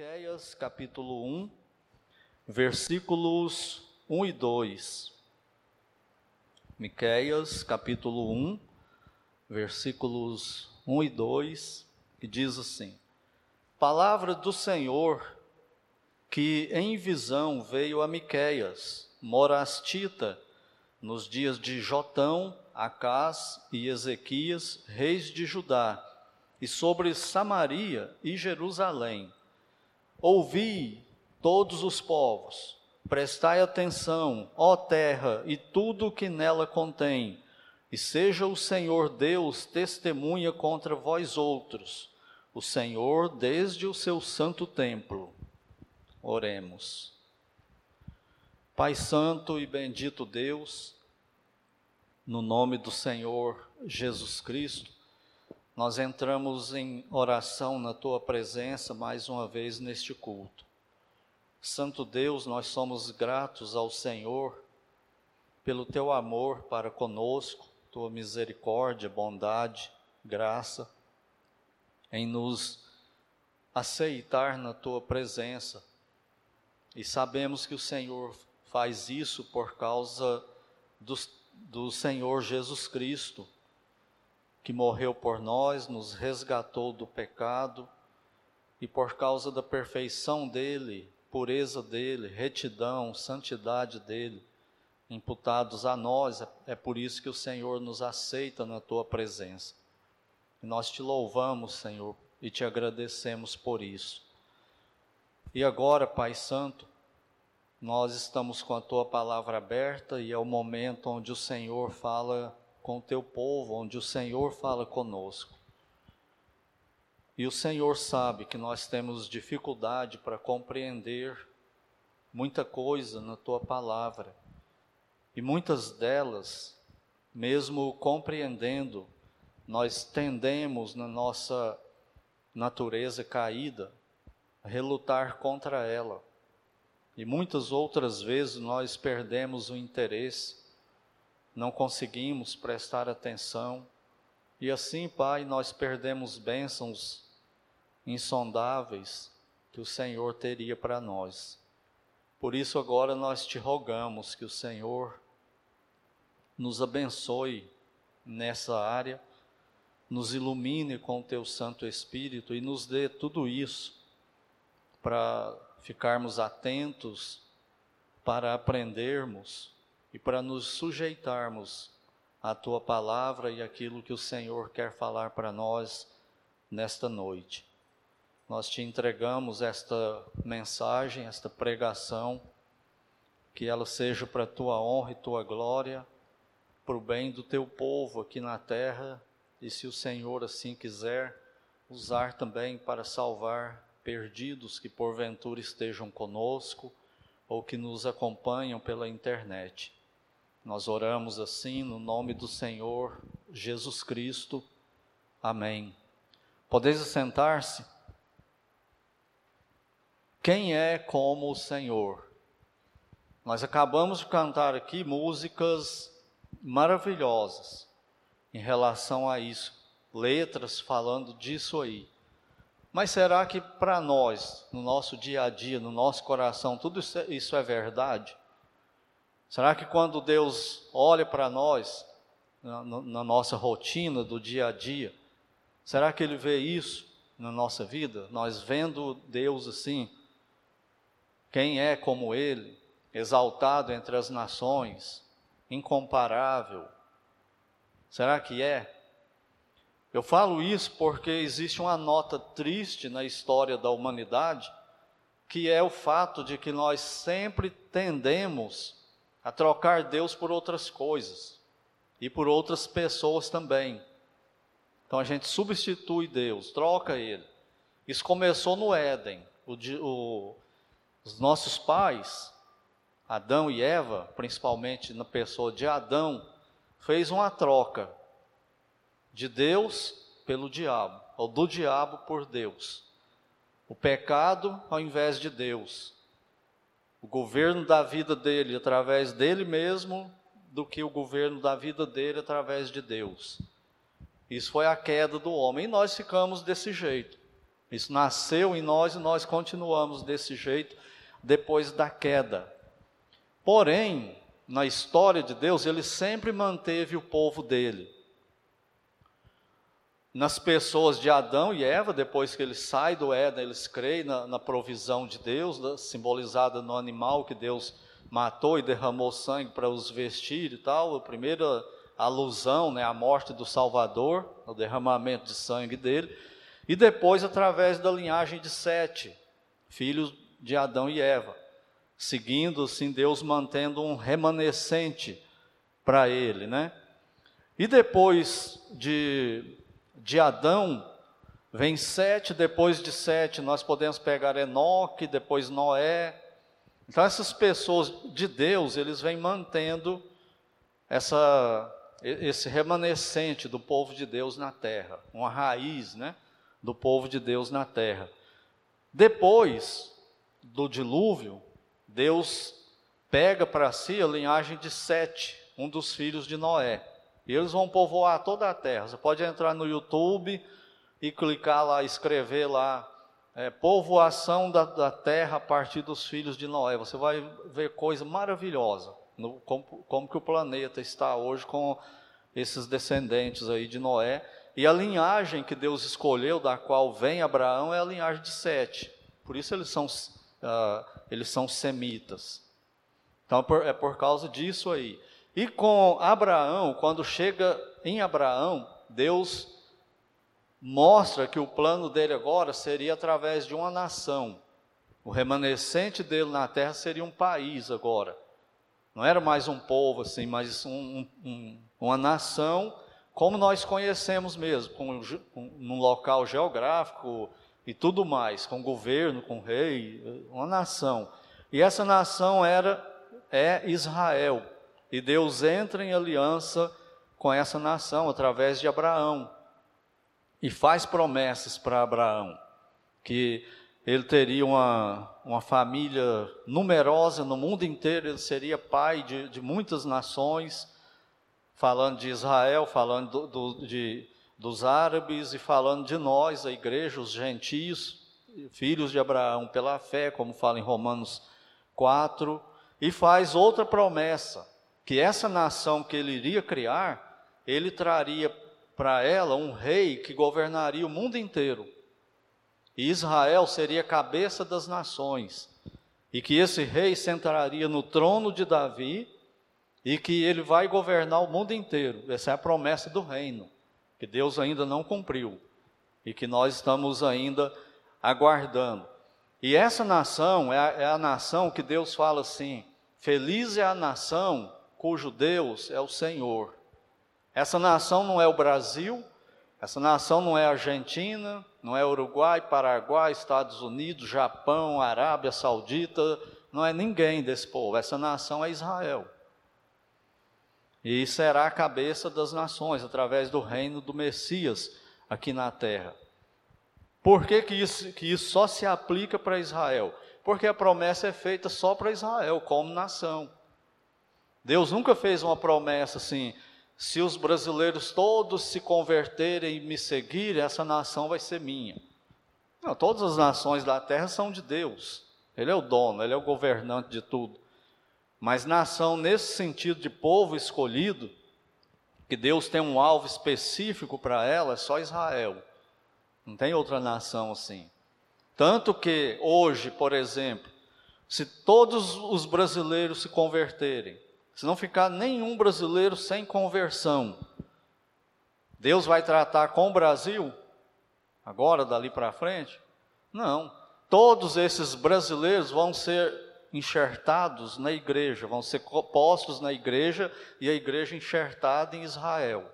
Miqueias capítulo 1, versículos 1 e 2. Miqueias capítulo 1, versículos 1 e 2, que diz assim: Palavra do Senhor que em visão veio a Miqueias, morastita, nos dias de Jotão, Acás e Ezequias, reis de Judá, e sobre Samaria e Jerusalém Ouvi, todos os povos, prestai atenção, ó terra, e tudo o que nela contém, e seja o Senhor Deus testemunha contra vós outros, o Senhor desde o seu santo templo. Oremos. Pai Santo e bendito Deus, no nome do Senhor Jesus Cristo, nós entramos em oração na tua presença mais uma vez neste culto. Santo Deus, nós somos gratos ao Senhor pelo teu amor para conosco, tua misericórdia, bondade, graça, em nos aceitar na tua presença. E sabemos que o Senhor faz isso por causa do, do Senhor Jesus Cristo que morreu por nós, nos resgatou do pecado e por causa da perfeição dele, pureza dele, retidão, santidade dele, imputados a nós, é por isso que o Senhor nos aceita na tua presença. Nós te louvamos, Senhor, e te agradecemos por isso. E agora, Pai Santo, nós estamos com a tua palavra aberta e é o momento onde o Senhor fala com o teu povo, onde o Senhor fala conosco. E o Senhor sabe que nós temos dificuldade para compreender muita coisa na tua palavra. E muitas delas, mesmo compreendendo, nós tendemos na nossa natureza caída a relutar contra ela. E muitas outras vezes nós perdemos o interesse não conseguimos prestar atenção, e assim, Pai, nós perdemos bênçãos insondáveis que o Senhor teria para nós. Por isso, agora nós te rogamos que o Senhor nos abençoe nessa área, nos ilumine com o teu Santo Espírito e nos dê tudo isso para ficarmos atentos, para aprendermos e para nos sujeitarmos à tua palavra e aquilo que o Senhor quer falar para nós nesta noite. Nós te entregamos esta mensagem, esta pregação, que ela seja para tua honra e tua glória, para o bem do teu povo aqui na terra, e se o Senhor assim quiser, usar também para salvar perdidos que porventura estejam conosco ou que nos acompanham pela internet. Nós oramos assim no nome do Senhor Jesus Cristo. Amém. Podeis sentar-se? Quem é como o Senhor? Nós acabamos de cantar aqui músicas maravilhosas em relação a isso, letras falando disso aí. Mas será que para nós, no nosso dia a dia, no nosso coração, tudo isso é, isso é verdade? Será que quando Deus olha para nós, na, na, nossa rotina do dia a dia, será que Ele vê isso na nossa vida? Nós vendo Deus assim, quem é como Ele, exaltado entre as nações, incomparável, será que é? Eu falo isso porque existe uma nota triste na história da humanidade, que é o fato de que nós sempre tendemos a trocar Deus por outras coisas e por outras pessoas também. Então a gente substitui Deus, troca Ele. Isso começou no Éden. O, o, os nossos pais, Adão e Eva, principalmente na pessoa de Adão, fez uma troca de Deus pelo diabo, ou do diabo por Deus. O pecado ao invés de Deus o governo da vida dele através dele mesmo do que o governo da vida dele através de Deus. Isso foi a queda do homem e nós ficamos desse jeito. Isso nasceu em nós e nós continuamos desse jeito depois da queda. Porém, na história de Deus, ele sempre manteve o povo dele. Nas pessoas de Adão e Eva, depois que eles saem do Éden, eles creem na, na provisão de Deus, né, simbolizada no animal que Deus matou e derramou sangue para os vestir e tal. A primeira alusão, né, à morte do Salvador, o derramamento de sangue dele. E depois, através da linhagem de Sete, filhos de Adão e Eva seguindo assim Deus mantendo um remanescente para ele, né? E depois de, de Adão, vem Sete, depois de Sete nós podemos pegar Enoque, depois Noé. Então essas pessoas de Deus, eles vêm mantendo essa, esse remanescente do povo de Deus na terra, uma raiz, né? Do povo de Deus na terra. Depois do dilúvio, Deus pega para si a linhagem de Sete, um dos filhos de Noé. E eles vão povoar toda a terra. Você pode entrar no YouTube e clicar lá, escrever lá, é, povoação da, da, terra a partir dos filhos de Noé. Você vai ver coisa maravilhosa, no, como, como que o planeta está hoje com esses descendentes aí de Noé. E a linhagem que Deus escolheu, da qual vem Abraão, é a linhagem de Sete. Por isso eles são uh, eles são semitas. Então é por causa disso aí. E com Abraão, quando chega em Abraão, Deus mostra que o plano dele agora seria através de uma nação. O remanescente dele na terra seria um país agora. Não era mais um povo assim, mas um, um, uma nação como nós conhecemos mesmo, com, um, num local geográfico, e tudo mais, com governo, com rei, uma nação. E essa nação era é Israel. E Deus entra em aliança com essa nação através de Abraão. E faz promessas para Abraão, que ele teria uma, uma família numerosa no mundo inteiro, ele seria pai de, de muitas nações, falando de Israel, falando do, do, de, dos árabes e falando de nós, a igreja, os gentios, filhos de Abraão pela fé, como fala em Romanos 4, e faz outra promessa, que essa nação que ele iria criar, ele traria para ela um rei que governaria o mundo inteiro. E Israel seria a cabeça das nações, e que esse rei sentaria no trono de Davi, e que ele vai governar o mundo inteiro. Essa é a promessa do reino que Deus ainda não cumpriu e que nós estamos ainda aguardando. E essa nação é a, é a nação que Deus fala assim: feliz é a nação cujo Deus é o Senhor. Essa nação não é o Brasil, essa nação não é Argentina, não é Uruguai, Paraguai, Estados Unidos, Japão, Arábia Saudita, não é ninguém desse povo. Essa nação é Israel e será a cabeça das nações através do reino do Messias aqui na terra. Por que, que, isso, que isso só se aplica para Israel? Porque a promessa é feita só para Israel, como nação. Deus nunca fez uma promessa assim: se os brasileiros todos se converterem e me seguirem, essa nação vai ser minha. Não, todas as nações da terra são de Deus. Ele é o dono, ele é o governante de tudo. Mas nação, nesse sentido de povo escolhido, que Deus tem um alvo específico para ela, é só Israel. Não tem outra nação assim. Tanto que hoje, por exemplo, se todos os brasileiros se converterem, se não ficar nenhum brasileiro sem conversão, Deus vai tratar com o Brasil, agora, dali para frente? Não. Todos esses brasileiros vão ser enxertados na igreja, vão ser postos na igreja e a igreja enxertada em Israel.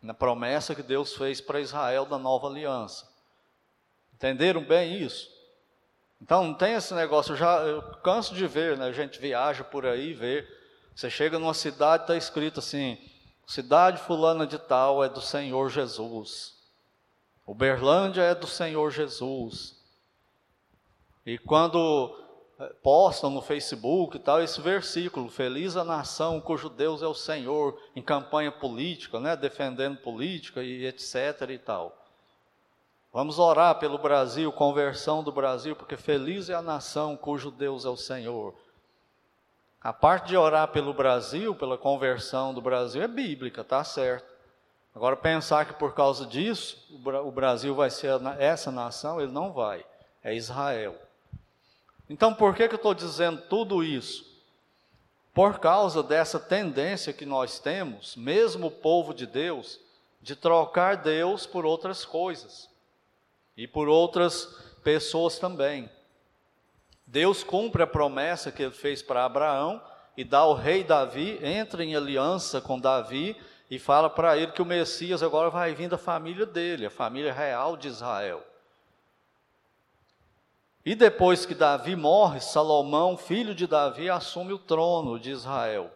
Na promessa que Deus fez para Israel da nova aliança. Entenderam bem isso? Então não tem esse negócio, eu já eu canso de ver, né? A gente viaja por aí vê. Você chega numa cidade, está escrito assim: cidade fulana de tal é do Senhor Jesus. Uberlândia é do Senhor Jesus. E quando eh, postam no Facebook e tal, esse versículo, feliz a nação cujo Deus é o Senhor, em campanha política, né, defendendo política e etc e tal. Vamos orar pelo Brasil, conversão do Brasil, porque feliz é a nação cujo Deus é o Senhor. A parte de orar pelo Brasil, pela conversão do Brasil, é bíblica, tá certo. Agora, pensar que por causa disso o Brasil vai ser essa nação, ele não vai. É Israel. Então, por que, que eu estou dizendo tudo isso? Por causa dessa tendência que nós temos, mesmo o povo de Deus, de trocar Deus por outras coisas e por outras pessoas também. Deus cumpre a promessa que ele fez para Abraão e dá ao rei Davi, entra em aliança com Davi e fala para ele que o Messias agora vai vir da família dele, a família real de Israel. E depois que Davi morre, Salomão, filho de Davi, assume o trono de Israel.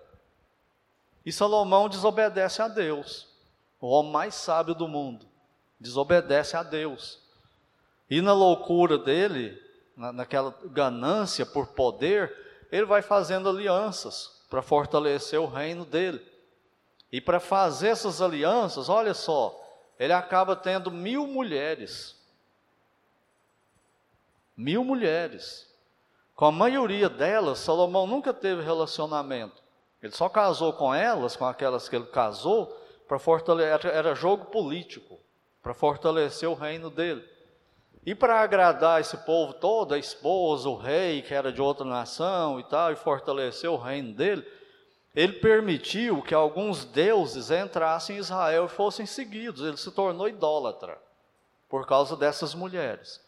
E Salomão desobedece a Deus, o homem mais sábio do mundo, desobedece a Deus. E na loucura dele, na, naquela ganância por poder, ele vai fazendo alianças para fortalecer o reino dele. E para fazer essas alianças, olha só, ele acaba tendo mil mulheres. Mil mulheres. Com a maioria delas, Salomão nunca teve relacionamento. Ele só casou com elas, com aquelas que ele casou, para fortalecer, era jogo político, para fortalecer o reino dele. E para agradar esse povo todo, a esposa, o rei, que era de outra nação e tal, e fortalecer o reino dele, ele permitiu que alguns deuses entrassem em Israel e fossem seguidos. Ele se tornou idólatra por causa dessas mulheres.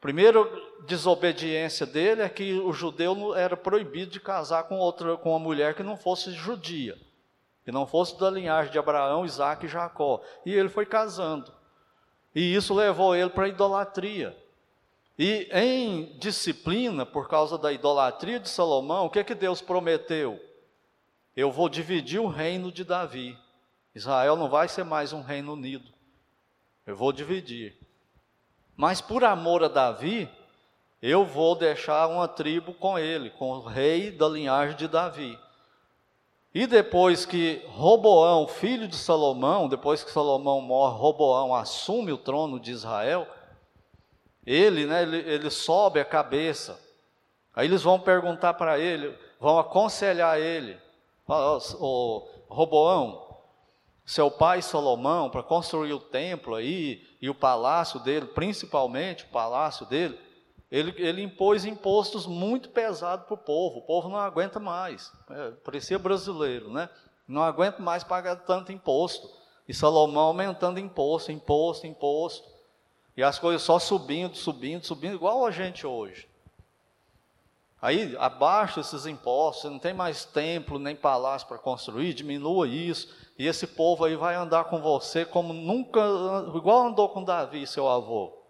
Primeira desobediência dele é que o judeu era proibido de casar com outra com uma mulher que não fosse judia, que não fosse da linhagem de Abraão, Isaac e Jacó. E ele foi casando. E isso levou ele para a idolatria. E em disciplina, por causa da idolatria de Salomão, o que, é que Deus prometeu? Eu vou dividir o reino de Davi. Israel não vai ser mais um reino unido. Eu vou dividir. Mas por amor a Davi, eu vou deixar uma tribo com ele, com o rei da linhagem de Davi. E depois que Roboão, filho de Salomão, depois que Salomão morre, Roboão assume o trono de Israel, ele, né, ele, ele sobe a cabeça. Aí eles vão perguntar para ele, vão aconselhar ele. O Roboão, seu pai Salomão, para construir o templo aí, e o palácio dele, principalmente o palácio dele, ele, ele impôs impostos muito pesados para o povo. O povo não aguenta mais. É, parecia brasileiro, né? Não aguenta mais pagar tanto imposto. E Salomão aumentando imposto, imposto, imposto. E as coisas só subindo, subindo, subindo, igual a gente hoje. Aí abaixa esses impostos, não tem mais templo nem palácio para construir, diminua isso, e esse povo aí vai andar com você como nunca, igual andou com Davi, seu avô.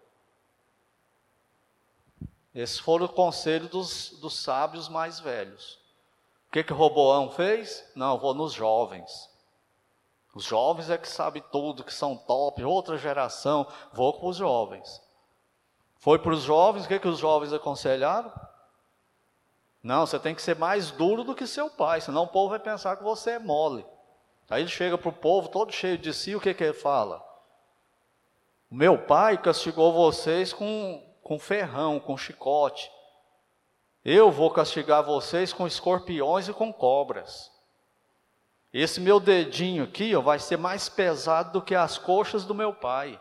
Esses foram o conselho dos, dos sábios mais velhos. O que que Roboão fez? Não, vou nos jovens. Os jovens é que sabem tudo, que são top, outra geração, vou para os jovens. Foi para os jovens, o que, que os jovens aconselharam? Não, você tem que ser mais duro do que seu pai, senão o povo vai pensar que você é mole. Aí ele chega para o povo todo cheio de si, o que, que ele fala? O meu pai castigou vocês com com ferrão, com chicote. Eu vou castigar vocês com escorpiões e com cobras. Esse meu dedinho aqui ó, vai ser mais pesado do que as coxas do meu pai.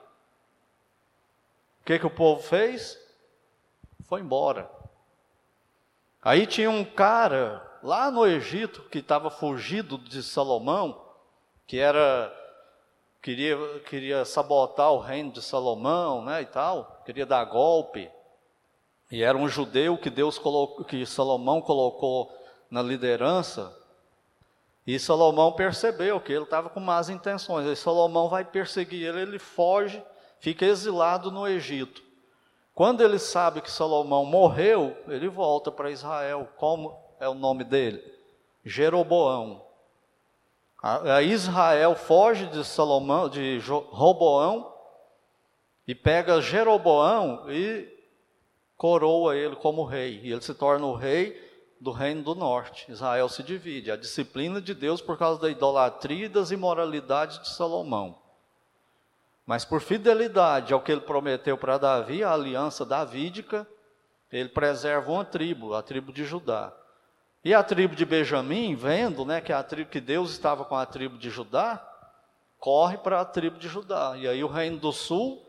O que, que o povo fez? Foi embora. Aí tinha um cara lá no Egito que estava fugido de Salomão, que era queria, queria sabotar o reino de Salomão, né, e tal, queria dar golpe. E era um judeu que Deus colocou, que Salomão colocou na liderança. E Salomão percebeu que ele estava com más intenções. E Salomão vai perseguir ele, ele foge, fica exilado no Egito. Quando ele sabe que Salomão morreu, ele volta para Israel. Como é o nome dele? Jeroboão. A Israel foge de Salomão, de Roboão, e pega Jeroboão e coroa ele como rei. E ele se torna o rei do reino do norte. Israel se divide. A disciplina de Deus por causa da idolatria e das imoralidades de Salomão. Mas por fidelidade ao que ele prometeu para Davi, a aliança davídica, ele preserva uma tribo, a tribo de Judá. E a tribo de Benjamim, vendo né, que, a tribo, que Deus estava com a tribo de Judá, corre para a tribo de Judá. E aí o reino do sul,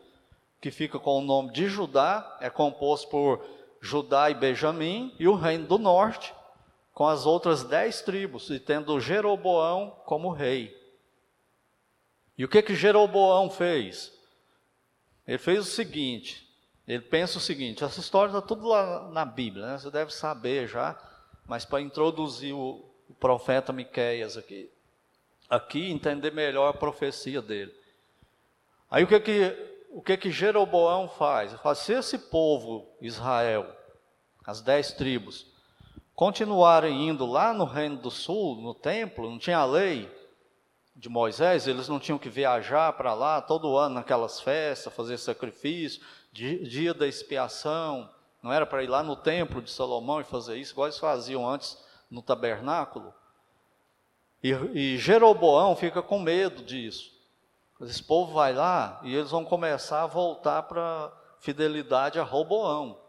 que fica com o nome de Judá, é composto por Judá e Benjamim, e o reino do norte, com as outras dez tribos, e tendo Jeroboão como rei. E o que que Jeroboão fez? Ele fez o seguinte, ele pensa o seguinte, essa história está tudo lá na Bíblia, né? você deve saber já, mas para introduzir o, o profeta Miqueias aqui, aqui entender melhor a profecia dele. Aí o que que o que que Jeroboão faz? Ele fala, se esse povo Israel, as dez tribos, continuarem indo lá no reino do sul, no templo, não tinha lei de Moisés, eles não tinham que viajar para lá todo ano naquelas festas, fazer sacrifício, dia da expiação, não era para ir lá no templo de Salomão e fazer isso, igual eles faziam antes no tabernáculo. E, e Jeroboão fica com medo disso. Esse povo vai lá e eles vão começar a voltar para fidelidade a Roboão.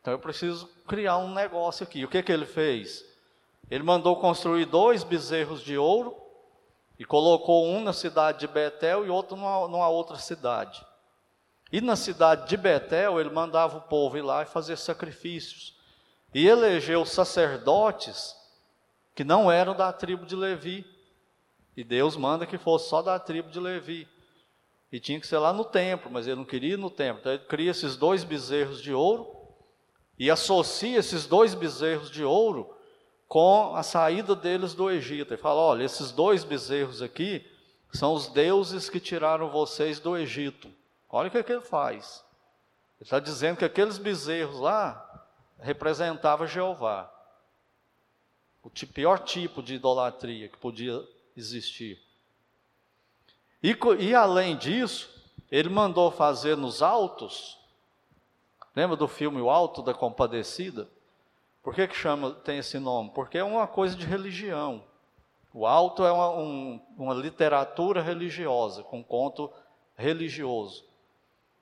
Então eu preciso criar um negócio aqui. O que, que ele fez? Ele mandou construir dois bezerros de ouro e colocou um na cidade de Betel e outro numa, numa outra cidade. E na cidade de Betel ele mandava o povo ir lá e fazer sacrifícios. E elegeu sacerdotes que não eram da tribo de Levi. E Deus manda que fosse só da tribo de Levi. E tinha que ser lá no templo, mas ele não queria ir no templo. Então ele cria esses dois bezerros de ouro e associa esses dois bezerros de ouro com a saída deles do Egito. Ele fala: olha, esses dois bezerros aqui são os deuses que tiraram vocês do Egito. Olha o que, é que ele faz. Ele está dizendo que aqueles bezerros lá representavam Jeová o pior tipo de idolatria que podia existir. E, e além disso, ele mandou fazer nos altos, lembra do filme O Alto da Compadecida? Por que, que chama, tem esse nome? Porque é uma coisa de religião. O alto é uma, um, uma literatura religiosa, com conto religioso.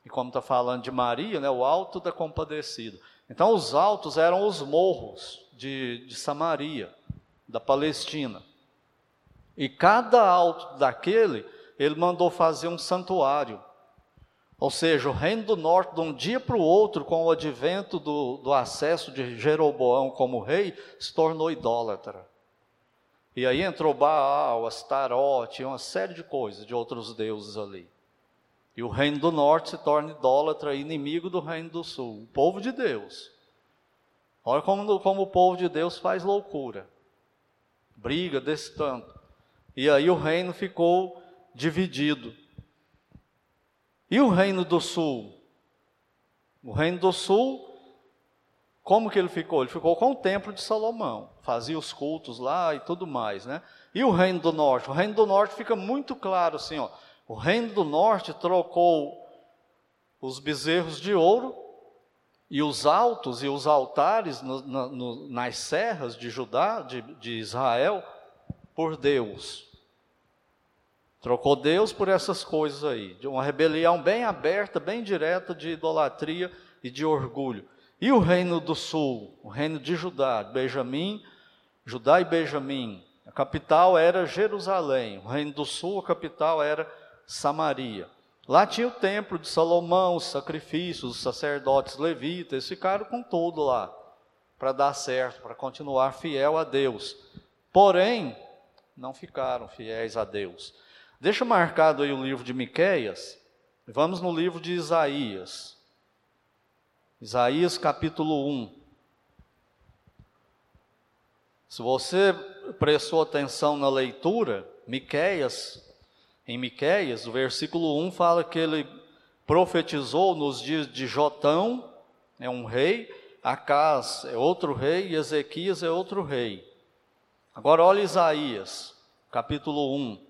E como está falando de Maria, né, o alto da compadecida. Então, os altos eram os morros de, de Samaria, da Palestina. E cada alto daquele, ele mandou fazer um santuário. Ou seja, o reino do norte, de um dia para o outro, com o advento do, do acesso de Jeroboão como rei, se tornou idólatra. E aí entrou Baal, Astarote, uma série de coisas, de outros deuses ali. E o reino do norte se torna idólatra, inimigo do reino do sul, o povo de Deus. Olha como, como o povo de Deus faz loucura, briga desse tanto. E aí o reino ficou dividido. E o reino do sul? O reino do sul, como que ele ficou? Ele ficou com o templo de Salomão, fazia os cultos lá e tudo mais, né? E o reino do norte? O reino do norte fica muito claro assim, ó. O reino do norte trocou os bezerros de ouro e os altos e os altares no, no, nas serras de Judá, de, de Israel, por Deus. Trocou Deus por essas coisas aí, de uma rebelião bem aberta, bem direta de idolatria e de orgulho. E o reino do sul, o reino de Judá, Benjamim, Judá e Benjamim, a capital era Jerusalém, o reino do sul, a capital era Samaria. Lá tinha o templo de Salomão, os sacrifícios, os sacerdotes levitas, ficaram com tudo lá, para dar certo, para continuar fiel a Deus. Porém, não ficaram fiéis a Deus. Deixa marcado aí o livro de Miqueias. Vamos no livro de Isaías. Isaías capítulo 1. Se você prestou atenção na leitura, Miqueias em Miqueias, o versículo 1 fala que ele profetizou nos dias de Jotão, é um rei, Acás é outro rei e Ezequias é outro rei. Agora olha Isaías, capítulo 1.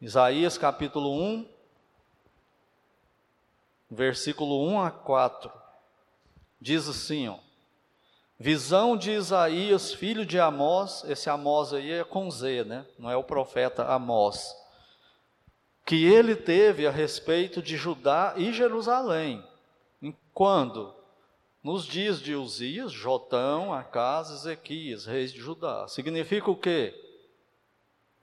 Isaías capítulo 1, versículo 1 a 4. Diz assim, ó: Visão de Isaías, filho de Amós, esse Amós aí é com Z, né? Não é o profeta Amós. que ele teve a respeito de Judá e Jerusalém. Quando? Nos dias de Uzias, Jotão, Acas, Ezequias, reis de Judá. Significa o quê?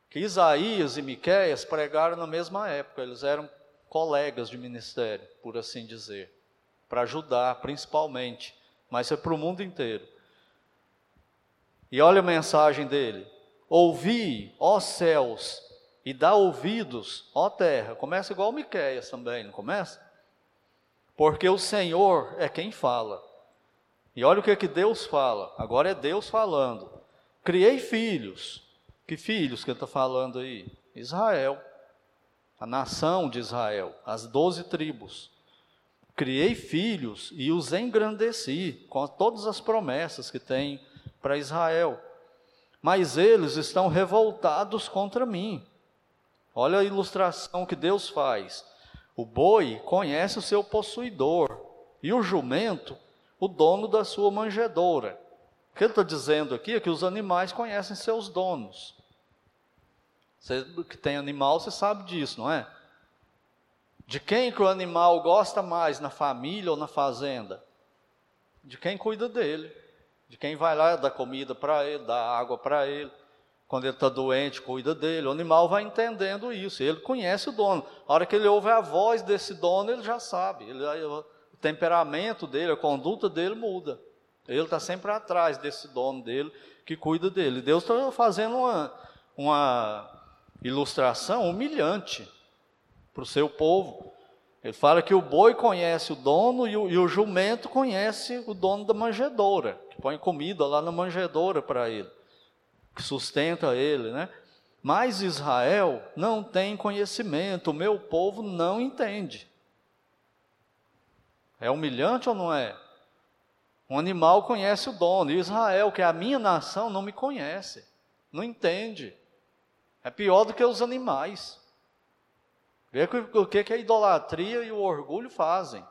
Que Isaías e Miqueias pregaram na mesma época, eles eram colegas de ministério, por assim dizer, para Judá principalmente, mas é para o mundo inteiro. E olha a mensagem dele: Ouvi, ó céus, e dá ouvidos, ó terra. Começa igual Miqueias também, não começa? Porque o Senhor é quem fala. E olha o que, é que Deus fala. Agora é Deus falando. Criei filhos. Que filhos que ele está falando aí? Israel. A nação de Israel. As doze tribos. Criei filhos e os engrandeci com todas as promessas que tem para Israel. Mas eles estão revoltados contra mim. Olha a ilustração que Deus faz. O boi conhece o seu possuidor, e o jumento, o dono da sua manjedoura. O que ele está dizendo aqui é que os animais conhecem seus donos. Você que tem animal, você sabe disso, não é? De quem que o animal gosta mais, na família ou na fazenda? De quem cuida dele, de quem vai lá dar comida para ele, dar água para ele. Quando ele está doente, cuida dele. O animal vai entendendo isso. Ele conhece o dono. A hora que ele ouve a voz desse dono, ele já sabe. Ele, o temperamento dele, a conduta dele muda. Ele está sempre atrás desse dono dele que cuida dele. Deus está fazendo uma, uma ilustração humilhante para o seu povo. Ele fala que o boi conhece o dono e o, e o jumento conhece o dono da manjedoura, que põe comida lá na manjedoura para ele que sustenta ele, né? Mas Israel não tem conhecimento, o meu povo não entende. É humilhante ou não é? Um animal conhece o dono, e Israel, que é a minha nação, não me conhece, não entende. É pior do que os animais. Vê o que, que a idolatria e o orgulho fazem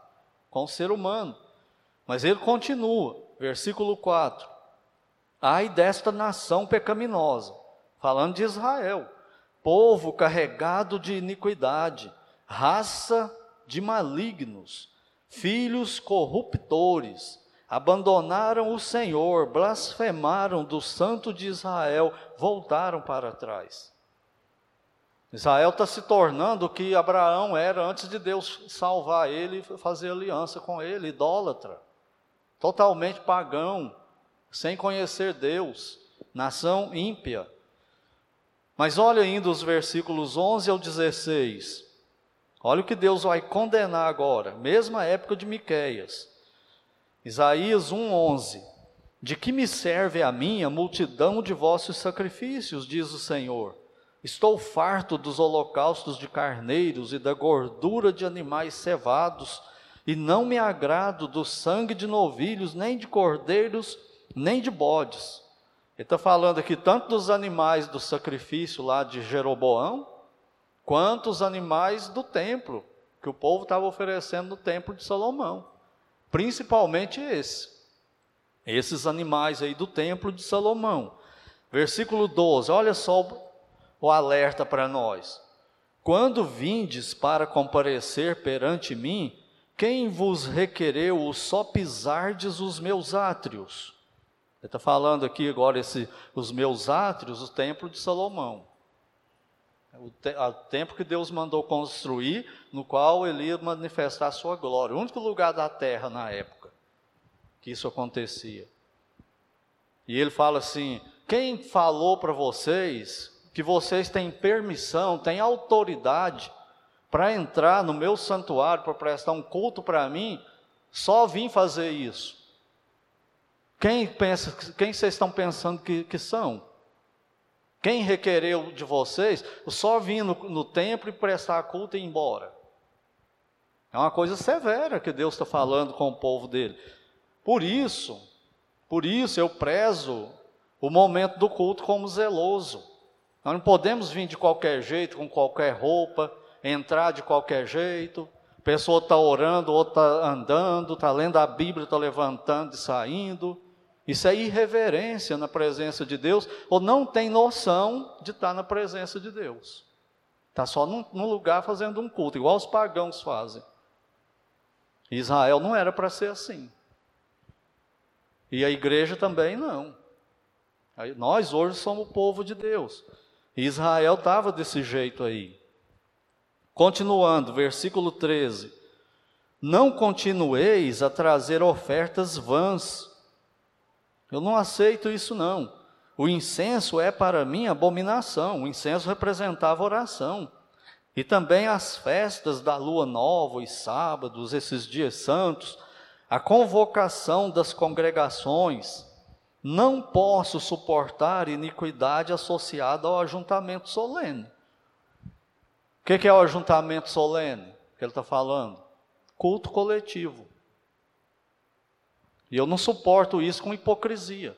com o ser humano. Mas ele continua, versículo 4. Ai desta nação pecaminosa, falando de Israel, povo carregado de iniquidade, raça de malignos, filhos corruptores, abandonaram o Senhor, blasfemaram do Santo de Israel, voltaram para trás. Israel está se tornando o que Abraão era antes de Deus salvar ele e fazer aliança com ele, idólatra, totalmente pagão, sem conhecer Deus, nação ímpia. Mas olha ainda os versículos 11 ao 16. Olha o que Deus vai condenar agora, mesma época de Miqueias. Isaías 1:11. De que me serve a minha multidão de vossos sacrifícios, diz o Senhor? Estou farto dos holocaustos de carneiros e da gordura de animais cevados, e não me agrado do sangue de novilhos, nem de cordeiros, nem de bodes. Ele está falando aqui tanto dos animais do sacrifício lá de Jeroboão, quanto os animais do templo, que o povo estava oferecendo no templo de Salomão. Principalmente esse. Esses animais aí do templo de Salomão. Versículo 12, olha só o, alerta para nós. Quando vindes para comparecer perante mim, quem vos requereu o só pisardes os meus átrios? Ele está falando aqui agora esse, os meus átrios, o templo de Salomão. O, te, o templo que Deus mandou construir, no qual ele ia manifestar a sua glória. O único lugar da terra na época que isso acontecia. E ele fala assim: quem falou para vocês que vocês têm permissão, têm autoridade para entrar no meu santuário, para prestar um culto para mim, só vim fazer isso. Quem, pensa, quem vocês estão pensando que, que são? Quem requereu de vocês só vir no, no templo e prestar culto e ir embora? É uma coisa severa que Deus está falando com o povo dele. Por isso, por isso eu prezo o momento do culto como zeloso. Nós não podemos vir de qualquer jeito, com qualquer roupa, entrar de qualquer jeito. A pessoa está orando, outra está andando, está lendo a Bíblia, está levantando e saindo. Isso é irreverência na presença de Deus, ou não tem noção de estar na presença de Deus. Está só num, num lugar fazendo um culto, igual os pagãos fazem. Israel não era para ser assim. E a igreja também não. Nós hoje somos o povo de Deus. Israel estava desse jeito aí. Continuando, versículo 13. Não continueis a trazer ofertas vãs. Eu não aceito isso, não. O incenso é para mim abominação. O incenso representava oração. E também as festas da lua nova, os sábados, esses dias santos, a convocação das congregações. Não posso suportar iniquidade associada ao ajuntamento solene. O que, é o ajuntamento solene que ele está falando? Culto coletivo. E eu não suporto isso com hipocrisia.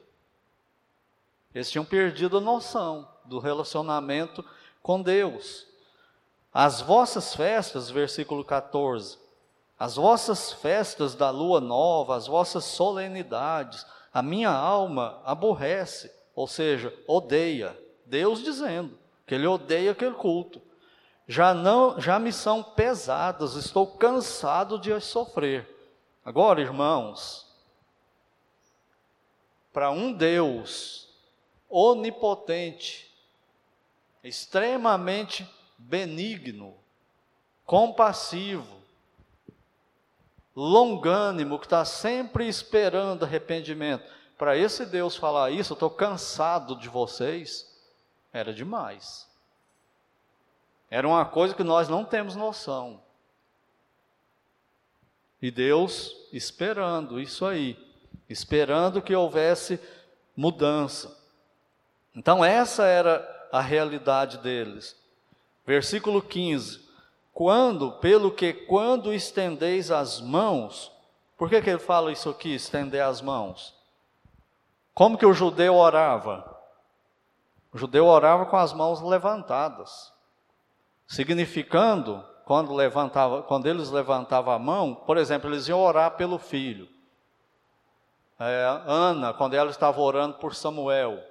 Eles tinham perdido a noção do relacionamento com Deus. As vossas festas, versículo 14, as vossas festas da lua nova, as vossas solenidades, a minha alma aborrece, ou seja, odeia. Deus dizendo que ele odeia aquele culto. Já não, já me são pesadas, estou cansado de as sofrer. Agora, irmãos, para um Deus onipotente, extremamente benigno, compassivo, longânimo, que está sempre esperando arrependimento. Para esse Deus falar isso, eu estou cansado de vocês, era demais. Era uma coisa que nós não temos noção. E Deus esperando isso aí, esperando que houvesse mudança. Então, essa era a realidade deles. Versículo 15: Quando, pelo que quando estendeis as mãos, por que, que ele fala isso aqui, estender as mãos? Como que o judeu orava? O judeu orava com as mãos levantadas, significando, quando, levantava, quando eles levantavam a mão, por exemplo, eles iam orar pelo filho. É, Ana, quando ela estava orando por Samuel,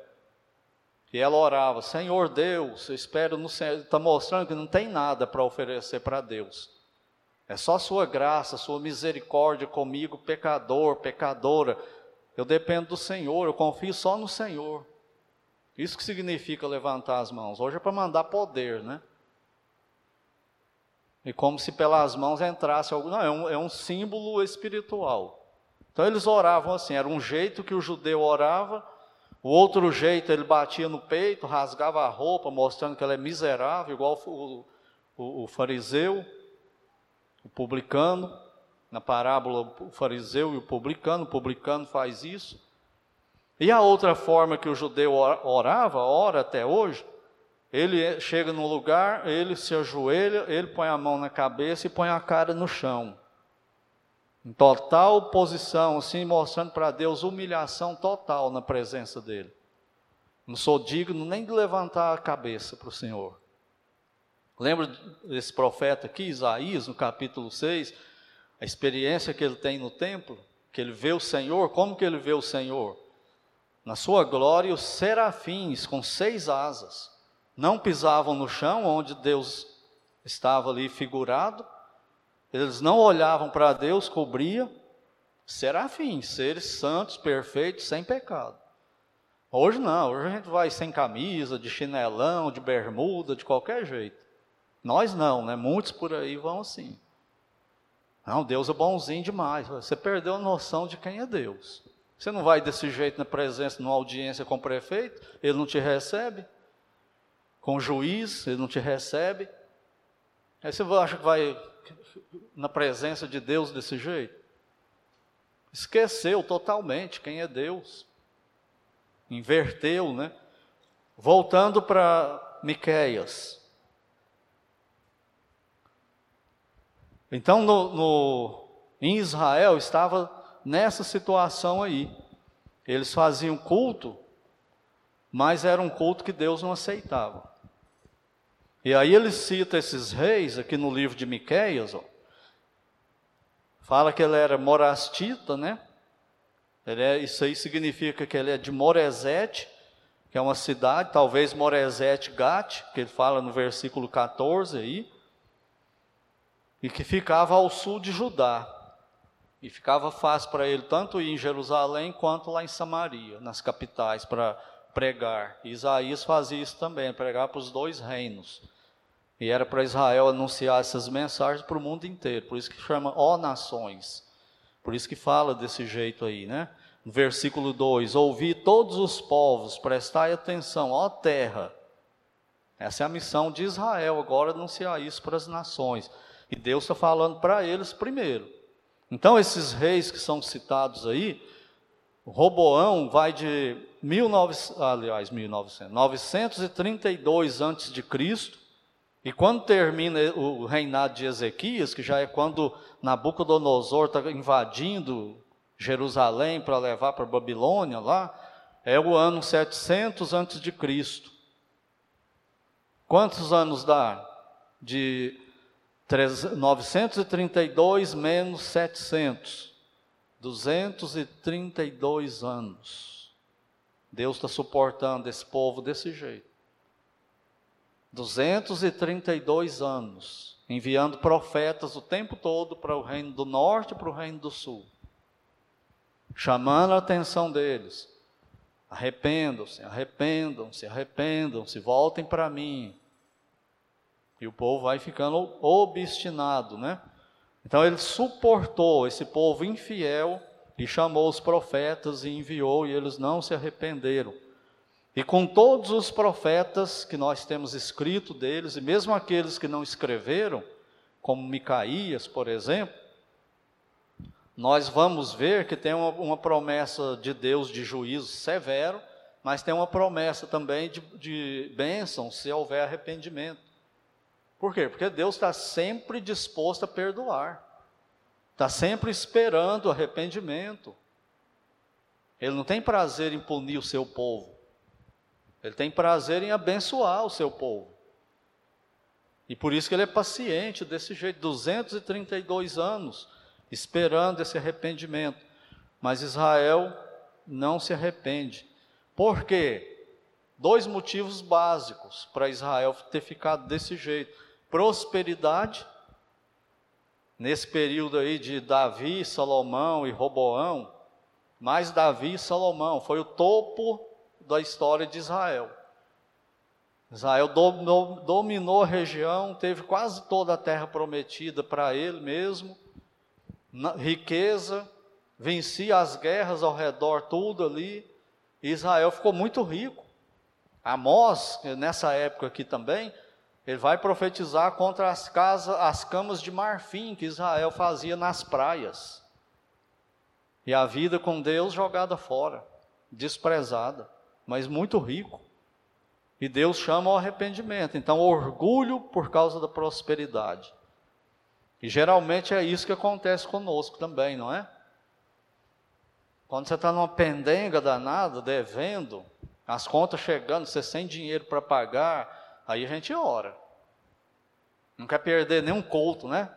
e ela orava: Senhor Deus, eu espero no Senhor. Está mostrando que não tem nada para oferecer para Deus. É só Sua graça, Sua misericórdia comigo, pecador, pecadora. Eu dependo do Senhor, eu confio só no Senhor. Isso que significa levantar as mãos. Hoje é para mandar poder, né? E como se pelas mãos entrasse algo. Não, é um, é um símbolo espiritual. Então eles oravam assim, era um jeito que o judeu orava o outro jeito, ele batia no peito, rasgava a roupa, mostrando que ele é miserável, igual o, o, o fariseu, o publicano. Na parábola, o fariseu e o publicano, o publicano faz isso. E a outra forma que o judeu orava, ora até hoje, ele chega num lugar, ele se ajoelha, ele põe a mão na cabeça e põe a cara no chão. Em total posição, assim, mostrando para Deus humilhação total na presença dele. Não sou digno nem de levantar a cabeça para o Senhor. Lembra desse profeta aqui, Isaías, no capítulo 6, a experiência que ele tem no templo, que ele vê o Senhor, como que ele vê o Senhor? Na sua glória, os serafins com seis asas não pisavam no chão onde Deus estava ali figurado, eles não olhavam para Deus, cobria serafins, seres santos, perfeitos, sem pecado. Hoje não, hoje a gente vai sem camisa, de chinelão, de bermuda, de qualquer jeito. Nós não, né? Muitos por aí vão assim. Não, Deus é bonzinho demais. Você perdeu a noção de quem é Deus. Você não vai desse jeito na presença, numa audiência com o prefeito, ele não te recebe. Com o juiz, ele não te recebe. Aí você acha que vai na presença de Deus desse jeito? Esqueceu totalmente quem é Deus. Inverteu, né? Voltando para Miqueias. Então, no, no, em Israel estava nessa situação aí. Eles faziam culto, mas era um culto que Deus não aceitava. E aí ele cita esses reis aqui no livro de Miqueias, ó. Fala que ele era morastita, né? É, isso aí significa que ele é de Moresete, que é uma cidade, talvez Moreset Gat, que ele fala no versículo 14 aí, e que ficava ao sul de Judá. E ficava fácil para ele tanto ir em Jerusalém quanto lá em Samaria, nas capitais, para pregar. Isaías fazia isso também, pregar para os dois reinos. E era para Israel anunciar essas mensagens para o mundo inteiro. Por isso que chama ó nações. Por isso que fala desse jeito aí, né? No versículo 2: Ouvi todos os povos, prestai atenção, ó terra. Essa é a missão de Israel, agora anunciar isso para as nações. E Deus está falando para eles primeiro. Então, esses reis que são citados aí, Roboão vai de 19, aliás, 1900, 932 antes de Cristo, e quando termina o reinado de Ezequias, que já é quando Nabucodonosor está invadindo Jerusalém para levar para Babilônia lá, é o ano 700 antes de Cristo. Quantos anos dá? De 932 menos 700. 232 anos. Deus está suportando esse povo desse jeito. 232 anos, enviando profetas o tempo todo para o reino do norte e para o reino do sul, chamando a atenção deles. Arrependam-se, arrependam-se, arrependam-se, voltem para mim. E o povo vai ficando obstinado, né? Então ele suportou esse povo infiel e chamou os profetas e enviou, e eles não se arrependeram. E com todos os profetas que nós temos escrito deles, e mesmo aqueles que não escreveram, como Micaías, por exemplo, nós vamos ver que tem uma, uma promessa de Deus de juízo severo, mas tem uma promessa também de, de bênção se houver arrependimento. Por quê? Porque Deus está sempre disposto a perdoar, está sempre esperando arrependimento. Ele não tem prazer em punir o seu povo. Ele tem prazer em abençoar o seu povo. E por isso que ele é paciente desse jeito, 232 anos, esperando esse arrependimento. Mas Israel não se arrepende. Por quê? Dois motivos básicos para Israel ter ficado desse jeito: prosperidade, nesse período aí de Davi, Salomão e Roboão, mais Davi e Salomão, foi o topo da história de Israel. Israel dominou, a região, teve quase toda a terra prometida para ele mesmo, riqueza, vencia as guerras ao redor, tudo ali. Israel ficou muito rico. Amós, nessa época aqui também, ele vai profetizar contra as casas, as camas de marfim que Israel fazia nas praias. E a vida com Deus jogada fora, desprezada mas muito rico. E Deus chama ao arrependimento. Então, orgulho por causa da prosperidade. E geralmente é isso que acontece conosco também, não é? Quando você está numa pendenga danada, devendo, as contas chegando, você sem dinheiro para pagar, aí a gente ora. Não quer perder nenhum culto, né?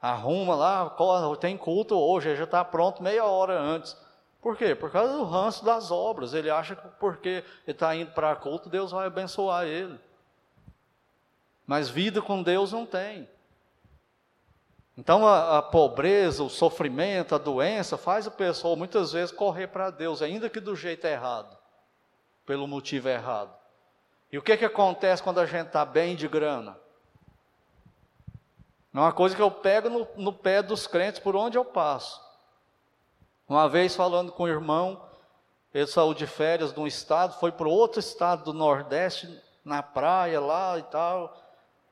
Arruma lá, tem culto hoje, já está pronto meia hora antes. Por quê? Por causa do ranço das obras. Ele acha que porque ele está indo para culto, Deus vai abençoar ele. Mas vida com Deus não tem. Então a, a, pobreza, o sofrimento, a doença faz a pessoa muitas vezes correr para Deus, ainda que do jeito errado, pelo motivo errado. E o que, que acontece quando a gente está bem de grana? É uma coisa que eu pego no, no pé dos crentes por onde eu passo. Uma vez falando com o irmão, ele saiu de férias de um estado, foi para outro estado do Nordeste, na praia lá e tal.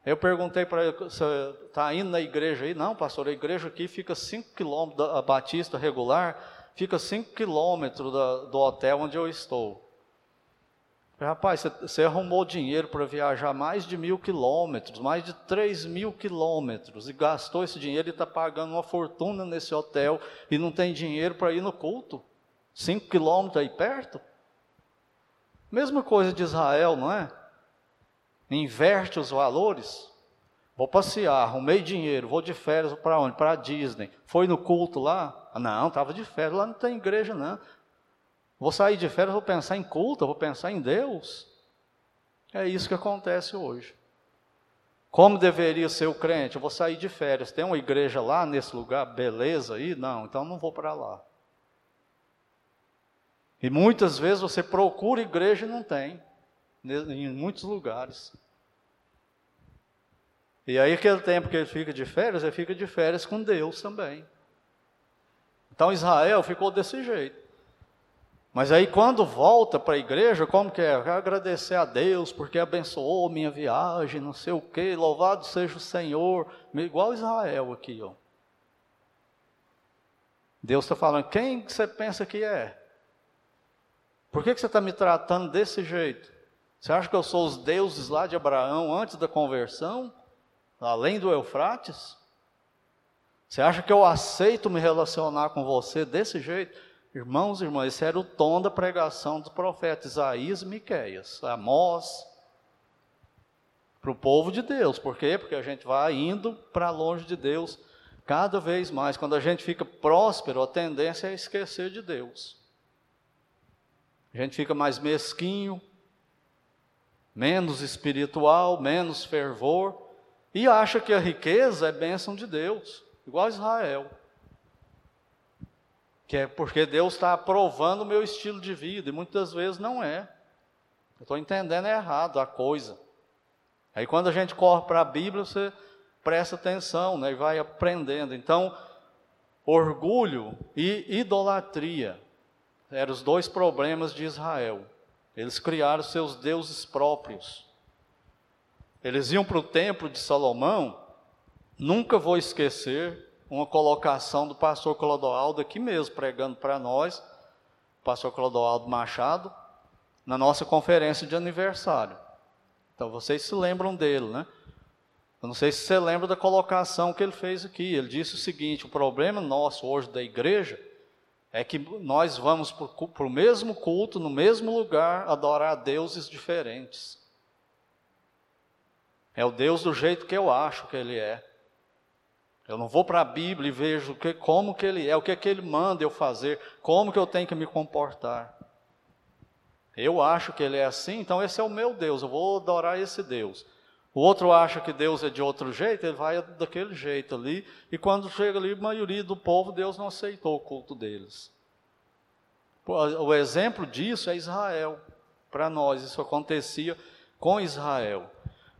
Eu perguntei para ele, você está indo na igreja aí? Não, pastor, a igreja aqui fica 5 quilômetros, a Batista regular, fica 5 quilômetros do hotel onde eu estou. Rapaz, você, arrumou dinheiro para viajar mais de mil quilômetros, mais de três mil quilômetros, e gastou esse dinheiro e está pagando uma fortuna nesse hotel e não tem dinheiro para ir no culto. Cinco quilômetros aí perto? Mesma coisa de Israel, não é? Inverte os valores. Vou passear, arrumei dinheiro, vou de férias para onde? Para a Disney. Foi no culto lá? Não, estava de férias, lá não tem igreja não. Vou sair de férias, vou pensar em culto, vou pensar em Deus. É isso que acontece hoje. Como deveria ser o crente? Eu vou sair de férias. Tem uma igreja lá nesse lugar, beleza aí? Não, então não vou para lá. E muitas vezes você procura igreja e não tem, em muitos lugares. E aí, aquele tempo que ele fica de férias, ele fica de férias com Deus também. Então, Israel ficou desse jeito. Mas aí, quando volta para a igreja, como que é? Eu quero agradecer a Deus porque abençoou minha viagem, não sei o quê, louvado seja o Senhor. Igual Israel aqui, ó. Deus está falando, quem você pensa que é? Por que, que você está me tratando desse jeito? Você acha que eu sou os deuses lá de Abraão antes da conversão? Além do Eufrates? Você acha que eu aceito me relacionar com você desse jeito? Irmãos e irmãs, esse era o tom da pregação dos profetas Isaías e Miqueias, Amós, para o povo de Deus. Por quê? Porque a gente vai indo para longe de Deus cada vez mais. Quando a gente fica próspero, a tendência é esquecer de Deus. A gente fica mais mesquinho, menos espiritual, menos fervor, e acha que a riqueza é bênção de Deus, igual Israel. Que é porque Deus está aprovando o meu estilo de vida, e muitas vezes não é. Eu estou entendendo errado a coisa. Aí quando a gente corre para a Bíblia, você presta atenção né, e vai aprendendo. Então, orgulho e idolatria eram os dois problemas de Israel. Eles criaram seus deuses próprios. Eles iam para o templo de Salomão. Nunca vou esquecer uma colocação do pastor Clodoaldo aqui mesmo, pregando para nós, pastor Clodoaldo Machado, na nossa conferência de aniversário. Então vocês se lembram dele, né? Eu não sei se você lembra da colocação que ele fez aqui. Ele disse o seguinte: o problema nosso hoje da igreja é que nós vamos para o mesmo culto, no mesmo lugar, adorar deuses diferentes. É o Deus do jeito que eu acho que ele é. Eu não vou para a Bíblia e vejo que, como que ele é, o que, que ele manda eu fazer, como que eu tenho que me comportar. Eu acho que ele é assim, então esse é o meu Deus, eu vou adorar esse Deus. O outro acha que Deus é de outro jeito, ele vai daquele jeito ali, e quando chega ali, a maioria do povo, Deus não aceitou o culto deles. O exemplo disso é Israel. Para nós, isso acontecia com Israel.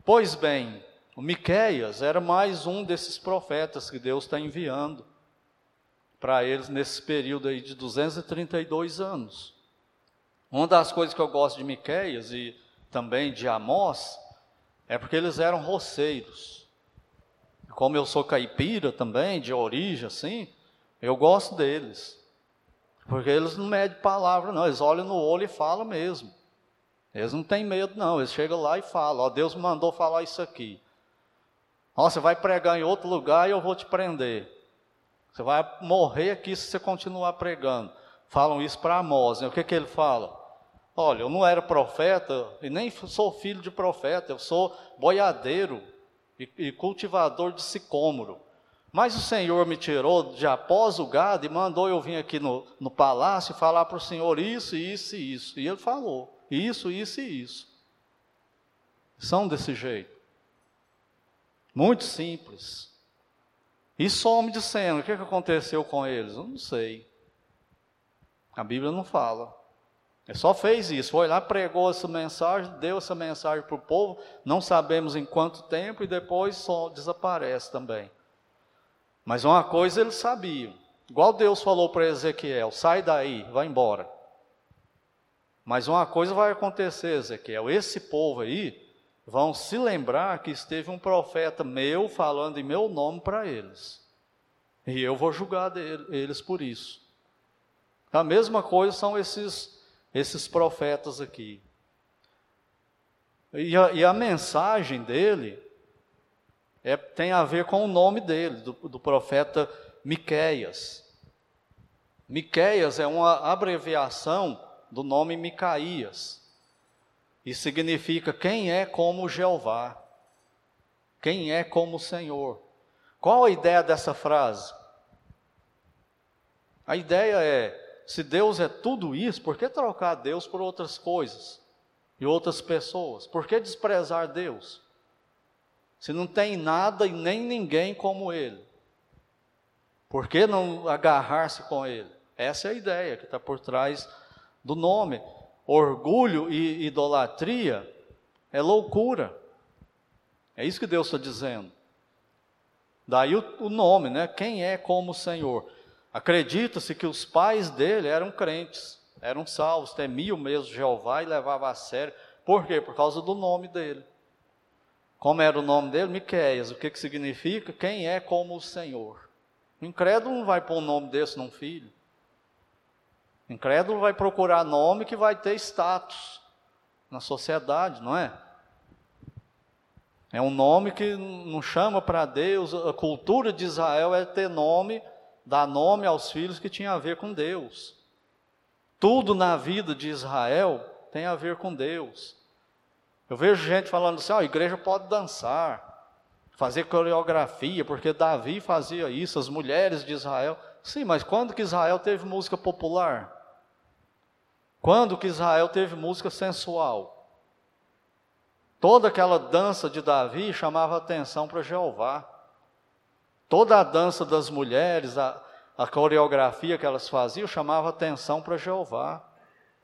Pois bem, o Miqueias era mais um desses profetas que Deus está enviando para eles nesse período aí de 232 anos. Uma das coisas que eu gosto de Miqueias e também de Amós é porque eles eram roceiros. Como eu sou caipira também, de origem assim, eu gosto deles. Porque eles não medem palavra, não, eles olham no olho e falam mesmo. Eles não têm medo, não, eles chegam lá e falam: Ó, Deus mandou falar isso aqui. Ó, você vai pregar em outro lugar e eu vou te prender. Você vai morrer aqui se você continuar pregando. Falam isso para Amós. Né? O que, que ele fala? Olha, eu não era profeta e nem sou filho de profeta, eu sou boiadeiro e, e cultivador de sicômoro. Mas o Senhor me tirou de após o gado e mandou eu vir aqui no, no palácio falar para o Senhor isso, isso e isso. E ele falou: isso, isso e isso. São desse jeito. Muito simples. E some de cena. O que, que aconteceu com eles? Eu não sei. A Bíblia não fala. Ele só fez isso, foi lá, pregou essa mensagem, deu essa mensagem para o povo, não sabemos em quanto tempo, e depois só desaparece também. Mas uma coisa eles sabiam, igual Deus falou para Ezequiel: sai daí, vai embora. Mas uma coisa vai acontecer, Ezequiel: esse povo aí vão se lembrar que esteve um profeta meu falando em meu nome para eles, e eu vou julgar eles por isso. A mesma coisa são esses esses profetas aqui. E a, e a mensagem dele é, tem a ver com o nome dele, do, do profeta Miqueias. Miqueias é uma abreviação do nome Micaías. E significa quem é como Jeová. Quem é como o Senhor. Qual a ideia dessa frase? A ideia é se Deus é tudo isso, por que trocar Deus por outras coisas e outras pessoas? Por que desprezar Deus? Se não tem nada e nem ninguém como Ele, por que não agarrar-se com Ele? Essa é a ideia que está por trás do nome. Orgulho e idolatria é loucura. É isso que Deus está dizendo. Daí o, o nome, né? Quem é como o Senhor? Acredita-se que os pais dele eram crentes, eram salvos, temiam mesmo Jeová e levavam a sério. Por quê? Por causa do nome dele. Como era o nome dele? Miqueias. O que, que significa? Quem é como o Senhor. O incrédulo não vai pôr um nome desse num filho. Incrédulo vai procurar nome que vai ter status na sociedade, não é? É um nome que não chama para Deus. A cultura de Israel é ter nome dar nome aos filhos que tinha a ver com Deus. Tudo na vida de Israel tem a ver com Deus. Eu vejo gente falando assim: oh, a igreja pode dançar, fazer coreografia, porque Davi fazia isso, as mulheres de Israel. Sim, mas quando que Israel teve música popular? Quando que Israel teve música sensual? Toda aquela dança de Davi chamava atenção para Jeová. Toda a dança das mulheres, a, a coreografia que elas faziam, chamava atenção para Jeová.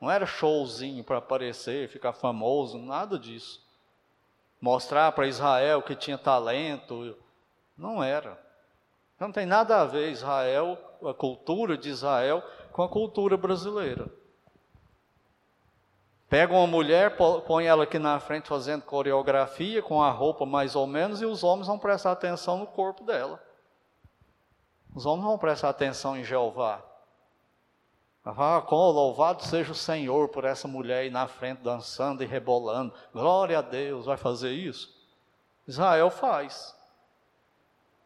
Não era showzinho para aparecer, ficar famoso, nada disso. Mostrar para Israel que tinha talento. Não era. Não tem nada a ver Israel, a cultura de Israel, com a cultura brasileira. Pega uma mulher, põe ela aqui na frente fazendo coreografia, com a roupa mais ou menos, e os homens vão prestar atenção no corpo dela. Os homens vão prestar atenção em Jeová. Ah, como louvado seja o Senhor por essa mulher aí na frente dançando e rebolando. Glória a Deus, vai fazer isso? Israel faz.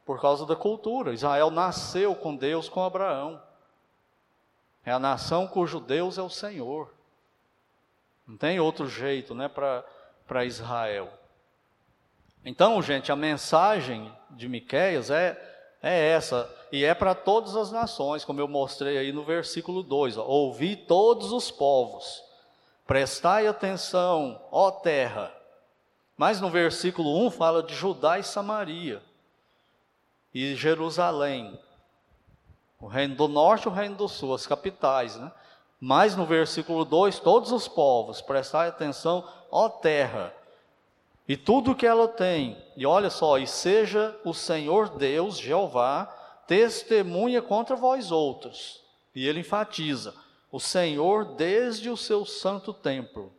Por causa da cultura. Israel nasceu com Deus, com Abraão. É a nação cujo Deus é o Senhor. Não tem outro jeito né, para Israel. Então, gente, a mensagem de Miqueias é é essa, e é para todas as nações, como eu mostrei aí no versículo 2: ó, ouvi todos os povos, prestai atenção, ó terra. Mas no versículo 1 fala de Judá e Samaria, e Jerusalém, o reino do norte e o reino do sul, as capitais, né? Mas no versículo 2, todos os povos, prestai atenção, ó terra, e tudo que ela tem, e olha só, e seja o Senhor Deus, Jeová, testemunha contra vós outros. E ele enfatiza: o Senhor desde o seu santo templo.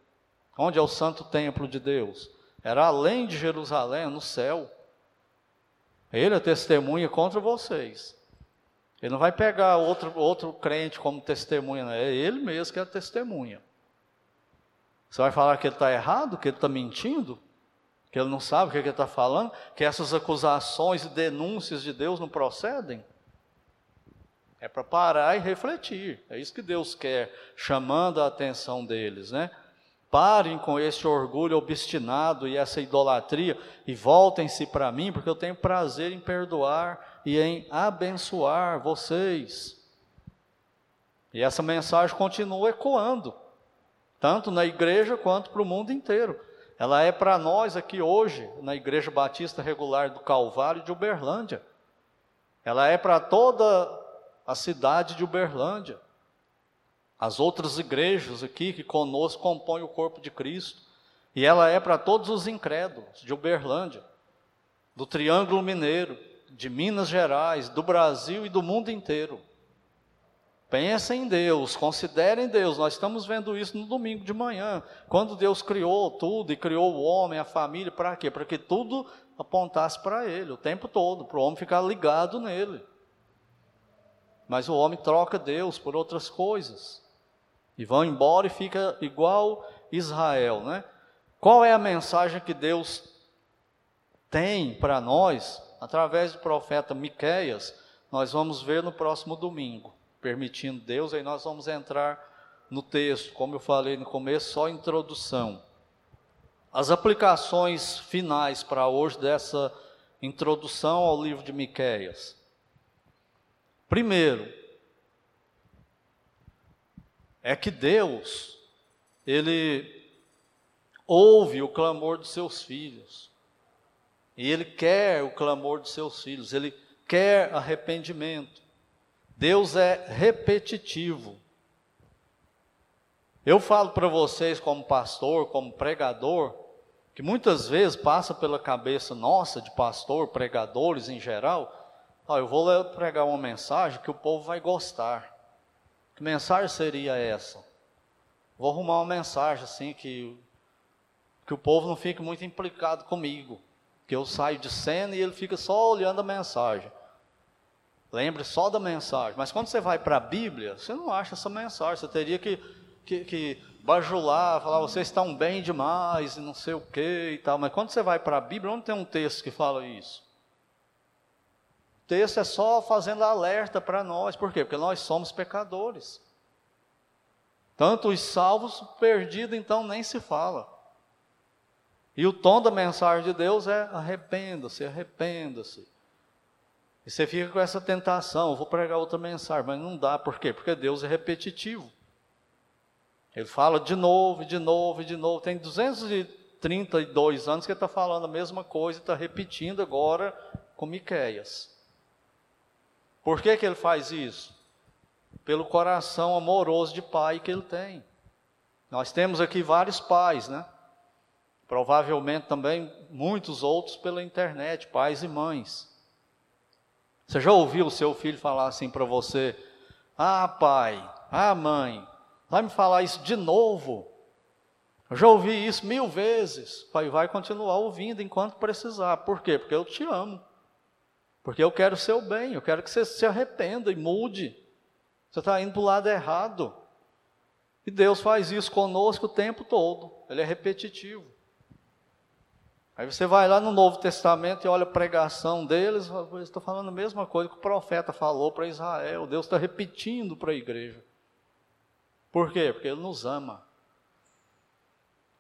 Onde é o santo templo de Deus? Era além de Jerusalém, no céu. Ele é testemunha contra vocês. Ele não vai pegar outro, outro crente como testemunha, não. é ele mesmo que é testemunha. Você vai falar que ele está errado, que ele está mentindo? que ele não sabe o que, é que ele está falando, que essas acusações e denúncias de Deus não procedem. É para parar e refletir. É isso que Deus quer, chamando a atenção deles, né? Parem com esse orgulho obstinado e essa idolatria e voltem-se para mim, porque eu tenho prazer em perdoar e em abençoar vocês. E essa mensagem continua ecoando, tanto na igreja quanto para o mundo inteiro. Ela é para nós aqui hoje, na Igreja Batista Regular do Calvário de Uberlândia. Ela é para toda a cidade de Uberlândia. As outras igrejas aqui que conosco compõem o corpo de Cristo. E ela é para todos os incrédulos de Uberlândia, do Triângulo Mineiro, de Minas Gerais, do Brasil e do mundo inteiro. Pensem em Deus, considerem Deus. Nós estamos vendo isso no domingo de manhã, quando Deus criou tudo e criou o homem, a família, para quê? Para que tudo apontasse para Ele o tempo todo, para o homem ficar ligado nele. Mas o homem troca Deus por outras coisas e vão embora e fica igual Israel, né? Qual é a mensagem que Deus tem para nós através do profeta Miqueias? Nós vamos ver no próximo domingo permitindo Deus, aí nós vamos entrar no texto, como eu falei no começo, só introdução. As aplicações finais para hoje dessa introdução ao livro de Miqueias. Primeiro, é que Deus, Ele ouve o clamor dos seus filhos. E Ele quer o clamor dos seus filhos, Ele quer arrependimento. Deus é repetitivo. Eu falo para vocês, como pastor, como pregador, que muitas vezes passa pela cabeça nossa, de pastor, pregadores em geral, ó, eu vou pregar uma mensagem que o povo vai gostar. Que mensagem seria essa? Vou arrumar uma mensagem assim que, que o povo não fique muito implicado comigo. Que eu saio de cena e ele fica só olhando a mensagem. Lembre só da mensagem. Mas quando você vai para a Bíblia, você não acha essa mensagem. Você teria que, que, que bajular, falar, vocês estão bem demais e não sei o que e tal. Mas quando você vai para a Bíblia, onde tem um texto que fala isso? O texto é só fazendo alerta para nós. Por quê? Porque nós somos pecadores. Tanto os salvos, perdidos, então nem se fala. E o tom da mensagem de Deus é arrependa-se, arrependa-se. E você fica com essa tentação, vou pregar outra mensagem, mas não dá, por quê? Porque Deus é repetitivo. Ele fala de novo, de novo, de novo. Tem 232 anos que ele está falando a mesma coisa, está repetindo agora com Miquéias. Por que, que ele faz isso? Pelo coração amoroso de pai que ele tem. Nós temos aqui vários pais, né? Provavelmente também muitos outros pela internet, pais e mães. Você já ouviu o seu filho falar assim para você: Ah, pai, ah, mãe, vai me falar isso de novo? Eu já ouvi isso mil vezes. Pai, vai continuar ouvindo enquanto precisar. Por quê? Porque eu te amo. Porque eu quero o seu bem. Eu quero que você se arrependa e mude. Você está indo para o lado errado. E Deus faz isso conosco o tempo todo. Ele é repetitivo. Aí você vai lá no Novo Testamento e olha a pregação deles, estou falando a mesma coisa que o profeta falou para Israel. Deus está repetindo para a igreja. Por quê? Porque Ele nos ama.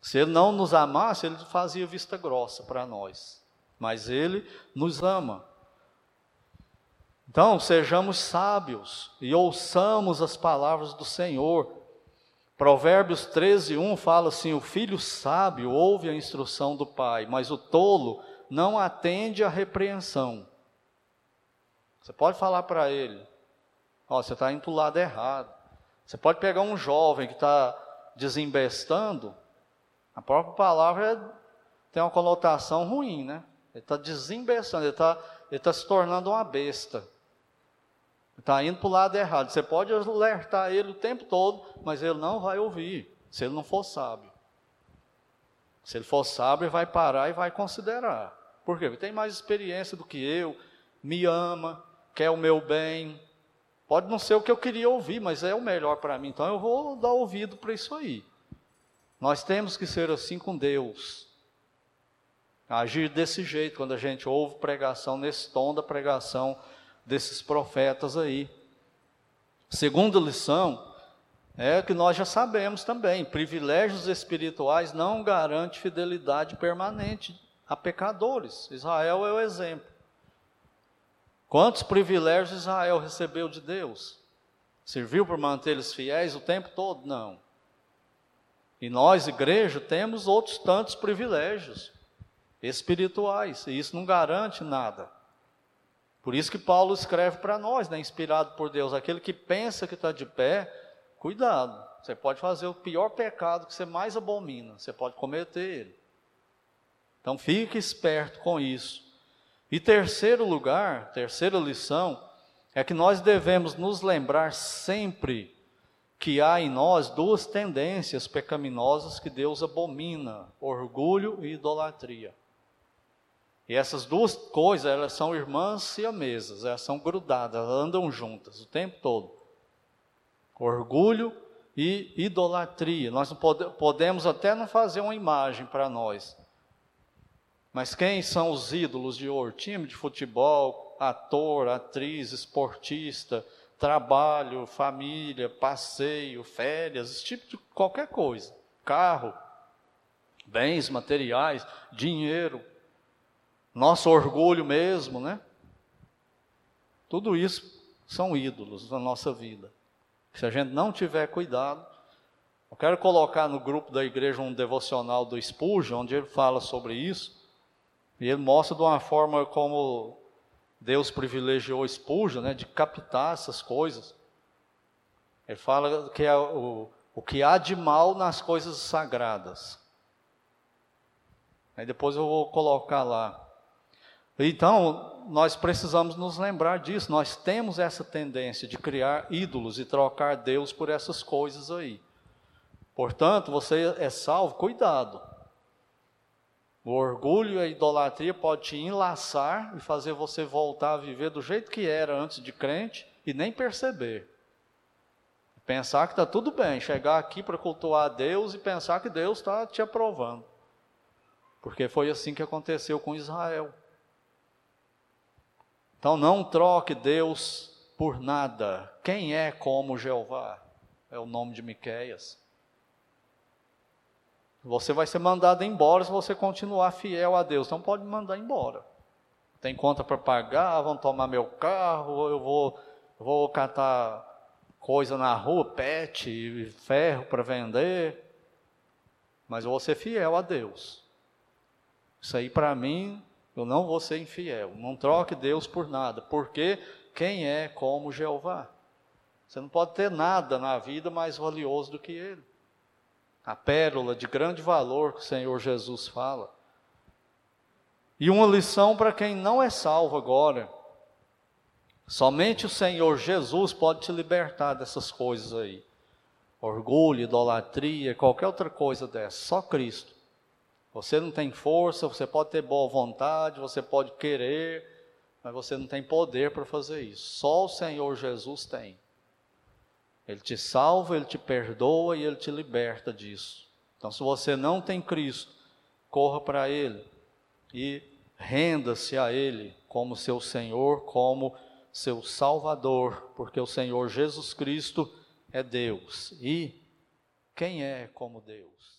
Se Ele não nos amasse, Ele fazia vista grossa para nós. Mas Ele nos ama. Então, sejamos sábios e ouçamos as palavras do Senhor Provérbios 13, 1 fala assim: O filho sábio ouve a instrução do pai, mas o tolo não atende à repreensão. Você pode falar para ele: Ó, você está indo para o lado errado. Você pode pegar um jovem que está desembestando, a própria palavra é, tem uma conotação ruim, né? Ele está desembestando, ele está ele tá se tornando uma besta. Está indo para o lado errado. Você pode alertar ele o tempo todo, mas ele não vai ouvir, se ele não for sábio. Se ele for sábio, ele vai parar e vai considerar. Por quê? Porque tem mais experiência do que eu, me ama, quer o meu bem. Pode não ser o que eu queria ouvir, mas é o melhor para mim. Então eu vou dar ouvido para isso aí. Nós temos que ser assim com Deus. Agir desse jeito, quando a gente ouve pregação, nesse tom da pregação desses profetas aí. Segunda lição é que nós já sabemos também, privilégios espirituais não garantem fidelidade permanente a pecadores. Israel é o exemplo. Quantos privilégios Israel recebeu de Deus? Serviu para manter eles fiéis o tempo todo? Não. E nós, igreja, temos outros tantos privilégios espirituais, e isso não garante nada. Por isso que Paulo escreve para nós, né, inspirado por Deus, aquele que pensa que está de pé, cuidado, você pode fazer o pior pecado que você mais abomina, você pode cometer ele. Então fique esperto com isso. E terceiro lugar, terceira lição, é que nós devemos nos lembrar sempre que há em nós duas tendências pecaminosas que Deus abomina: orgulho e idolatria. E essas duas coisas, elas são irmãs siamesas, elas são grudadas, elas andam juntas o tempo todo. Orgulho e idolatria. Nós não pode, podemos até não fazer uma imagem para nós. Mas quem são os ídolos de hoje? Time de futebol, ator, atriz, esportista, trabalho, família, passeio, férias, esse tipo de qualquer coisa. Carro, bens materiais, dinheiro, nosso orgulho mesmo, né? Tudo isso são ídolos na nossa vida. Se a gente não tiver cuidado, Eu quero colocar no grupo da igreja um devocional do Spurgeon, onde ele fala sobre isso. E ele mostra de uma forma como Deus privilegiou Spurgeon, né, de captar essas coisas. Ele fala que é o, o que há de mal nas coisas sagradas. Aí depois eu vou colocar lá. Então, nós precisamos nos lembrar disso. Nós temos essa tendência de criar ídolos e trocar Deus por essas coisas aí. Portanto, você é salvo, cuidado. O orgulho e a idolatria pode te enlaçar e fazer você voltar a viver do jeito que era antes de crente e nem perceber. Pensar que está tudo bem, chegar aqui para cultuar a Deus e pensar que Deus está te aprovando. Porque foi assim que aconteceu com Israel. Então não troque Deus por nada. Quem é como Jeová? É o nome de Miqueias. Você vai ser mandado embora se você continuar fiel a Deus. Então pode mandar embora. Tem conta para pagar, vão tomar meu carro, eu vou, vou catar coisa na rua, pet, ferro para vender. Mas eu vou ser fiel a Deus. Isso aí para mim, eu não vou ser infiel. Não troque Deus por nada, porque quem é como Jeová? Você não pode ter nada na vida mais valioso do que Ele. A pérola de grande valor que o Senhor Jesus fala. E uma lição para quem não é salvo agora. Somente o Senhor Jesus pode te libertar dessas coisas aí. Orgulho, idolatria, qualquer outra coisa dessa. Só Cristo. Você não tem força, você pode ter boa vontade, você pode querer, mas você não tem poder para fazer isso. Só o Senhor Jesus tem. Ele te salva, ele te perdoa e ele te liberta disso. Então, se você não tem Cristo, corra para Ele e renda-se a Ele como seu Senhor, como seu Salvador, porque o Senhor Jesus Cristo é Deus. E quem é como Deus?